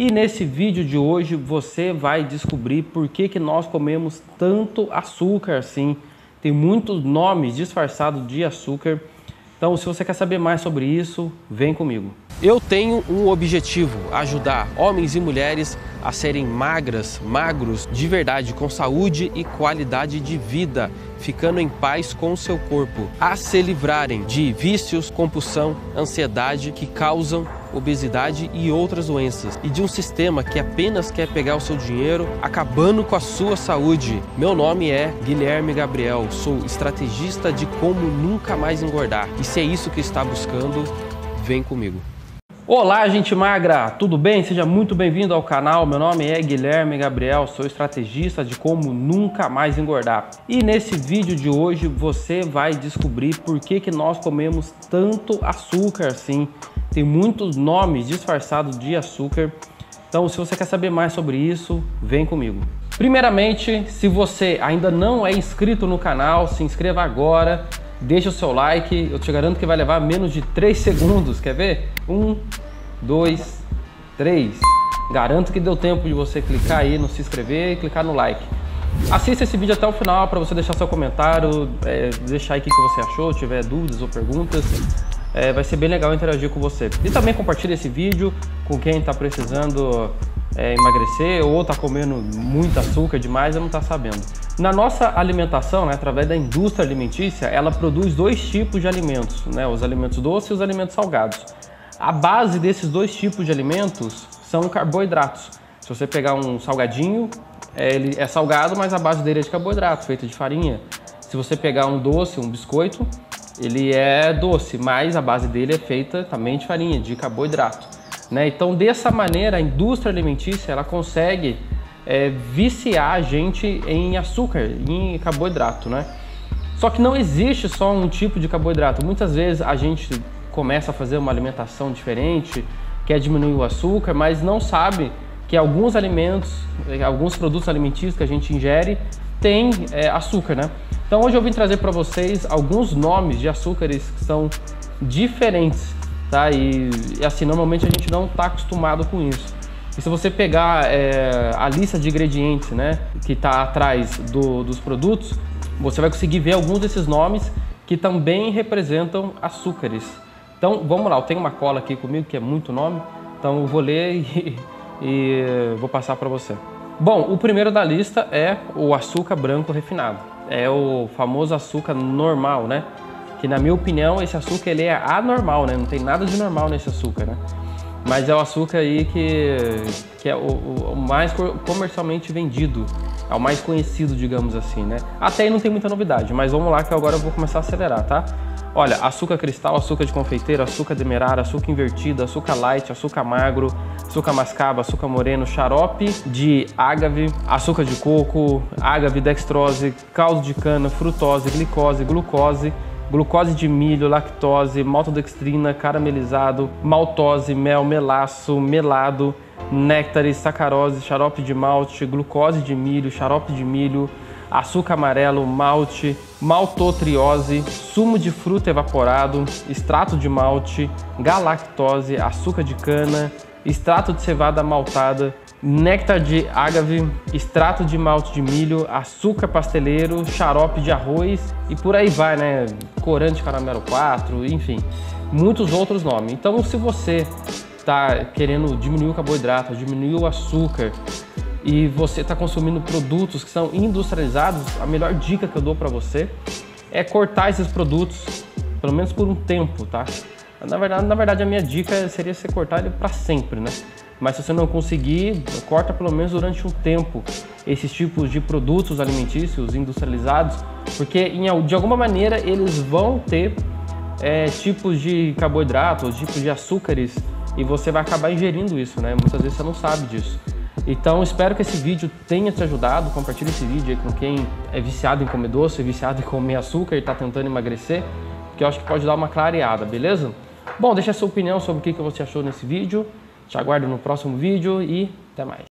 E nesse vídeo de hoje você vai descobrir por que, que nós comemos tanto açúcar assim. Tem muitos nomes disfarçados de açúcar. Então, se você quer saber mais sobre isso, vem comigo. Eu tenho um objetivo: ajudar homens e mulheres a serem magras, magros, de verdade, com saúde e qualidade de vida, ficando em paz com o seu corpo, a se livrarem de vícios, compulsão, ansiedade que causam obesidade e outras doenças, e de um sistema que apenas quer pegar o seu dinheiro, acabando com a sua saúde. Meu nome é Guilherme Gabriel, sou estrategista de como nunca mais engordar. E se é isso que está buscando, vem comigo. Olá, gente magra, tudo bem? Seja muito bem-vindo ao canal. Meu nome é Guilherme Gabriel, sou estrategista de como nunca mais engordar. E nesse vídeo de hoje você vai descobrir por que, que nós comemos tanto açúcar assim. Tem muitos nomes disfarçados de açúcar. Então, se você quer saber mais sobre isso, vem comigo. Primeiramente, se você ainda não é inscrito no canal, se inscreva agora deixa o seu like, eu te garanto que vai levar menos de 3 segundos, quer ver? 1, 2, 3. Garanto que deu tempo de você clicar aí no se inscrever e clicar no like. Assista esse vídeo até o final para você deixar seu comentário, é, deixar aí o que você achou, tiver dúvidas ou perguntas. É, vai ser bem legal interagir com você. E também compartilhe esse vídeo com quem está precisando é, emagrecer ou está comendo muito açúcar demais e não está sabendo. Na nossa alimentação, né, através da indústria alimentícia, ela produz dois tipos de alimentos, né, os alimentos doces e os alimentos salgados. A base desses dois tipos de alimentos são carboidratos. Se você pegar um salgadinho, é, ele é salgado, mas a base dele é de carboidrato, feito de farinha. Se você pegar um doce, um biscoito, ele é doce, mas a base dele é feita também de farinha, de carboidrato. Né? Então, dessa maneira, a indústria alimentícia ela consegue é, viciar a gente em açúcar, em carboidrato, né? Só que não existe só um tipo de carboidrato. Muitas vezes a gente começa a fazer uma alimentação diferente, quer diminuir o açúcar, mas não sabe que alguns alimentos, alguns produtos alimentícios que a gente ingere têm é, açúcar, né? Então hoje eu vim trazer para vocês alguns nomes de açúcares que são diferentes, tá? E, e assim, normalmente a gente não está acostumado com isso. E se você pegar é, a lista de ingredientes né, que está atrás do, dos produtos, você vai conseguir ver alguns desses nomes que também representam açúcares. Então vamos lá, eu tenho uma cola aqui comigo que é muito nome, então eu vou ler e, e vou passar para você. Bom, o primeiro da lista é o açúcar branco refinado. É o famoso açúcar normal, né? Que na minha opinião esse açúcar ele é anormal, né? Não tem nada de normal nesse açúcar, né? Mas é o açúcar aí que, que é o, o, mais comercialmente vendido, é o mais conhecido, digamos assim, né? Até aí não tem muita novidade, mas vamos lá que agora eu vou começar a acelerar, tá? Olha, açúcar cristal, açúcar de confeiteiro, açúcar demerara, açúcar invertido, açúcar light, açúcar magro, açúcar mascavo, açúcar moreno, xarope de ágave, açúcar de coco, ágave, dextrose, caldo de cana, frutose, glicose, glucose, glucose de milho, lactose, maltodextrina, caramelizado, maltose, mel, melaço, melado, néctares, sacarose, xarope de malte, glucose de milho, xarope de milho, açúcar amarelo, malte, maltotriose, sumo de fruta evaporado, extrato de malte, galactose, açúcar de cana, extrato de cevada maltada, néctar de ágave, extrato de malte de milho, açúcar pasteleiro, xarope de arroz e por aí vai, né? Corante caramelo 4, enfim, muitos outros nomes. Então, se você está querendo diminuir o carboidrato, diminuir o açúcar e você está consumindo produtos que são industrializados, a melhor dica que eu dou para você é cortar esses produtos, pelo menos por um tempo, tá? Na verdade, na verdade a minha dica seria você cortar ele para sempre, né? mas se você não conseguir, corta pelo menos durante um tempo esses tipos de produtos alimentícios industrializados, porque de alguma maneira eles vão ter é, tipos de carboidratos, tipos de açúcares e você vai acabar ingerindo isso, né? Muitas vezes você não sabe disso. Então espero que esse vídeo tenha te ajudado. Compartilhe esse vídeo aí com quem é viciado em comer doce, viciado em comer açúcar e está tentando emagrecer, que eu acho que pode dar uma clareada, beleza? Bom, deixa a sua opinião sobre o que você achou nesse vídeo. Te aguardo no próximo vídeo e até mais.